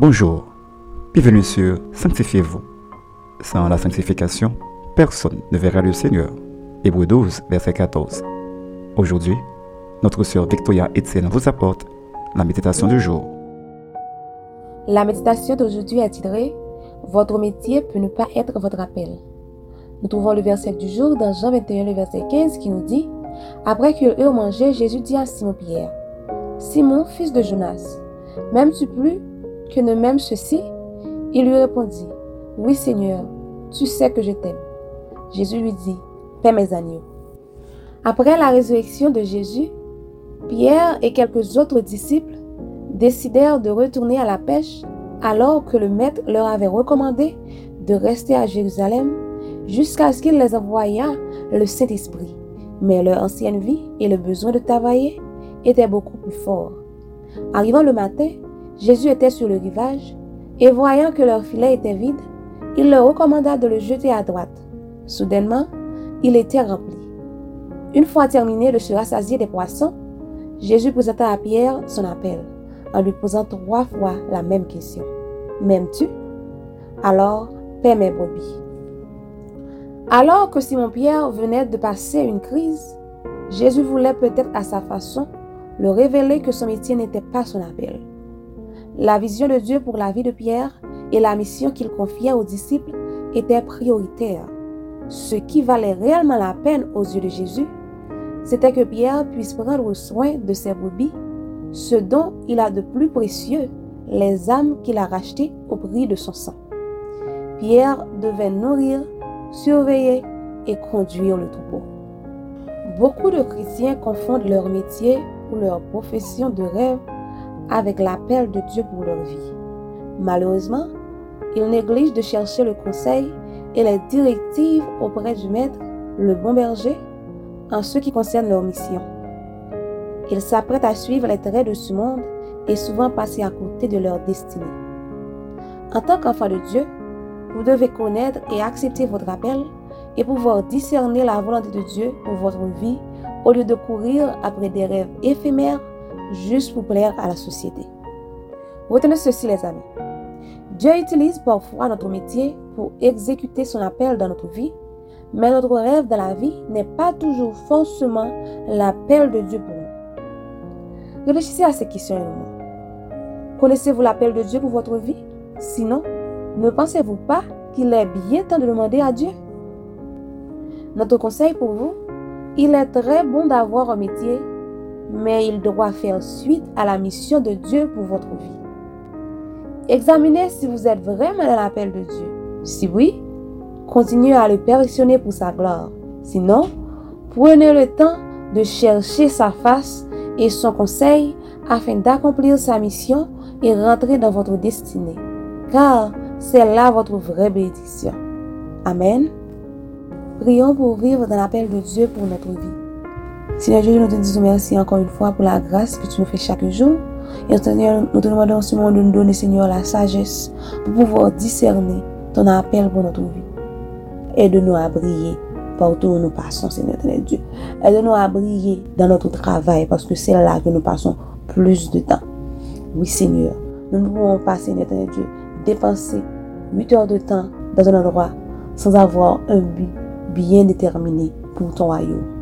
Bonjour, bienvenue sur Sanctifiez-vous. Sans la sanctification, personne ne verra le Seigneur. Hébreu 12, verset 14. Aujourd'hui, notre sœur Victoria Etienne vous apporte la méditation du jour. La méditation d'aujourd'hui est titrée Votre métier peut ne pas être votre appel. Nous trouvons le verset du jour dans Jean 21, le verset 15 qui nous dit Après qu'ils eurent mangé, Jésus dit à Simon-Pierre Simon, fils de Jonas, m'aimes-tu plus que ne m'aime ceci? Il lui répondit Oui, Seigneur, tu sais que je t'aime. Jésus lui dit Paix mes agneaux. Après la résurrection de Jésus, Pierre et quelques autres disciples décidèrent de retourner à la pêche alors que le maître leur avait recommandé de rester à Jérusalem jusqu'à ce qu'il les envoyât le Saint-Esprit. Mais leur ancienne vie et le besoin de travailler étaient beaucoup plus forts. Arrivant le matin, Jésus était sur le rivage et voyant que leur filet était vide, il leur recommanda de le jeter à droite. Soudainement, il était rempli. Une fois terminé de se rassasier des poissons, Jésus présenta à Pierre son appel en lui posant trois fois la même question. M'aimes-tu? Alors, paie mes brebis. Alors que Simon-Pierre venait de passer une crise, Jésus voulait peut-être à sa façon le révéler que son métier n'était pas son appel. La vision de Dieu pour la vie de Pierre et la mission qu'il confiait aux disciples étaient prioritaires. Ce qui valait réellement la peine aux yeux de Jésus, c'était que Pierre puisse prendre soin de ses brebis, ce dont il a de plus précieux, les âmes qu'il a rachetées au prix de son sang. Pierre devait nourrir, surveiller et conduire le troupeau. Beaucoup de chrétiens confondent leur métier ou leur profession de rêve avec l'appel de Dieu pour leur vie. Malheureusement, ils négligent de chercher le conseil et les directives auprès du maître, le bon berger, en ce qui concerne leur mission. Ils s'apprêtent à suivre les traits de ce monde et souvent passer à côté de leur destinée. En tant qu'enfant de Dieu, vous devez connaître et accepter votre appel et pouvoir discerner la volonté de Dieu pour votre vie au lieu de courir après des rêves éphémères juste pour plaire à la société. Retenez ceci les amis. Dieu utilise parfois notre métier pour exécuter son appel dans notre vie, mais notre rêve dans la vie n'est pas toujours forcément l'appel de Dieu pour nous. Réfléchissez à ces questions Connaissez-vous l'appel de Dieu pour votre vie? Sinon, ne pensez-vous pas qu'il est bien temps de demander à Dieu? Notre conseil pour vous, il est très bon d'avoir un métier, mais il doit faire suite à la mission de Dieu pour votre vie. Examinez si vous êtes vraiment dans l'appel de Dieu. Si oui, continuez à le perfectionner pour sa gloire. Sinon, prenez le temps de chercher sa face et son conseil afin d'accomplir sa mission et rentrer dans votre destinée. Car c'est là votre vraie bénédiction. Amen. Prions pour vivre dans l'appel de Dieu pour notre vie. Seigneur Jésus, nous te disons merci encore une fois pour la grâce que tu nous fais chaque jour. Et Seigneur, nous te demandons ce moment de nous donner, Seigneur, la sagesse pour pouvoir discerner ton appel pour notre vie. Aide-nous à briller partout où nous passons, Seigneur Dieu. Aide-nous à briller dans notre travail parce que c'est là que nous passons plus de temps. Oui, Seigneur, nous ne pouvons pas, Seigneur Dieu, dépenser 8 heures de temps dans un endroit sans avoir un but bien déterminé pour ton royaume.